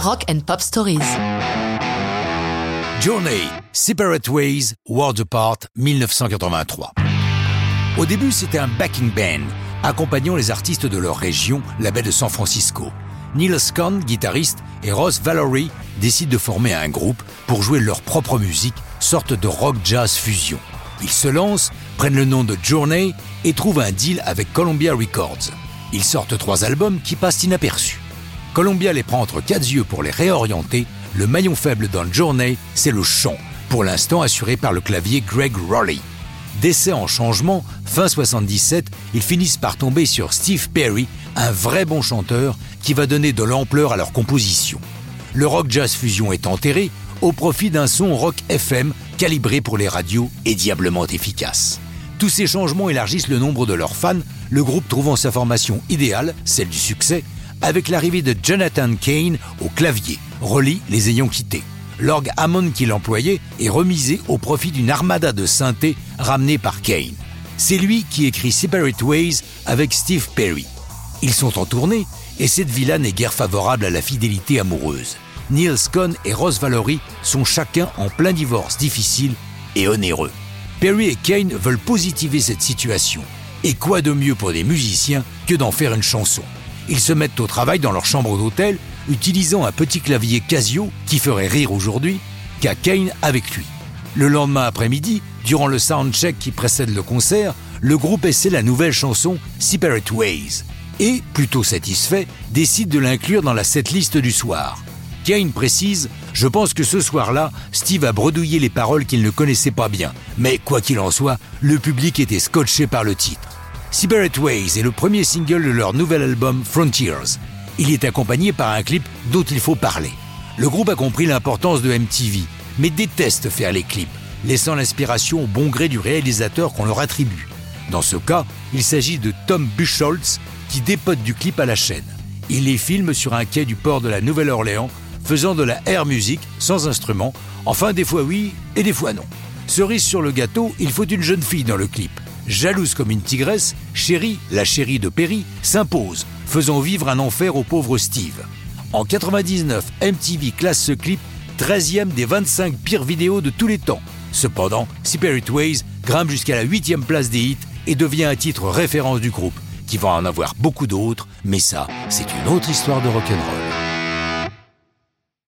Rock and Pop Stories. Journey, Separate Ways, Worlds Apart, 1983. Au début, c'était un backing band, accompagnant les artistes de leur région, la baie de San Francisco. Neil Scott, guitariste, et Ross Valory décident de former un groupe pour jouer leur propre musique, sorte de rock jazz fusion. Ils se lancent, prennent le nom de Journey et trouvent un deal avec Columbia Records. Ils sortent trois albums qui passent inaperçus. Columbia les prend entre quatre yeux pour les réorienter. Le maillon faible dans Journey, c'est le chant, pour l'instant assuré par le clavier Greg Rowley. D'essai en changement, fin 77, ils finissent par tomber sur Steve Perry, un vrai bon chanteur qui va donner de l'ampleur à leur composition. Le rock jazz fusion est enterré au profit d'un son rock FM calibré pour les radios et diablement efficace. Tous ces changements élargissent le nombre de leurs fans, le groupe trouvant sa formation idéale, celle du succès, avec l'arrivée de Jonathan Kane au clavier, relie les ayant quittés. L'orgue Hammond qu'il employait est remisé au profit d'une armada de synthé ramenée par Kane. C'est lui qui écrit Separate Ways avec Steve Perry. Ils sont en tournée et cette villa n'est guère favorable à la fidélité amoureuse. Neil Scone et Ross Valory sont chacun en plein divorce difficile et onéreux. Perry et Kane veulent positiver cette situation. Et quoi de mieux pour des musiciens que d'en faire une chanson? Ils se mettent au travail dans leur chambre d'hôtel, utilisant un petit clavier Casio qui ferait rire aujourd'hui, qu'a Kane avec lui. Le lendemain après-midi, durant le soundcheck qui précède le concert, le groupe essaie la nouvelle chanson Separate Ways et, plutôt satisfait, décide de l'inclure dans la setlist du soir. Kane précise Je pense que ce soir-là, Steve a bredouillé les paroles qu'il ne connaissait pas bien, mais quoi qu'il en soit, le public était scotché par le titre. Separate Ways est le premier single de leur nouvel album Frontiers. Il est accompagné par un clip dont il faut parler. Le groupe a compris l'importance de MTV, mais déteste faire les clips, laissant l'inspiration au bon gré du réalisateur qu'on leur attribue. Dans ce cas, il s'agit de Tom Buchholz qui dépote du clip à la chaîne. Il les filme sur un quai du port de la Nouvelle-Orléans, faisant de la air music sans instrument, enfin des fois oui et des fois non. Cerise sur le gâteau, il faut une jeune fille dans le clip. Jalouse comme une tigresse, Chérie, la chérie de Perry, s'impose, faisant vivre un enfer au pauvre Steve. En 99, MTV classe ce clip 13e des 25 pires vidéos de tous les temps. Cependant, Spirit Ways grimpe jusqu'à la 8e place des hits et devient un titre référence du groupe, qui va en avoir beaucoup d'autres, mais ça, c'est une autre histoire de rock'n'roll.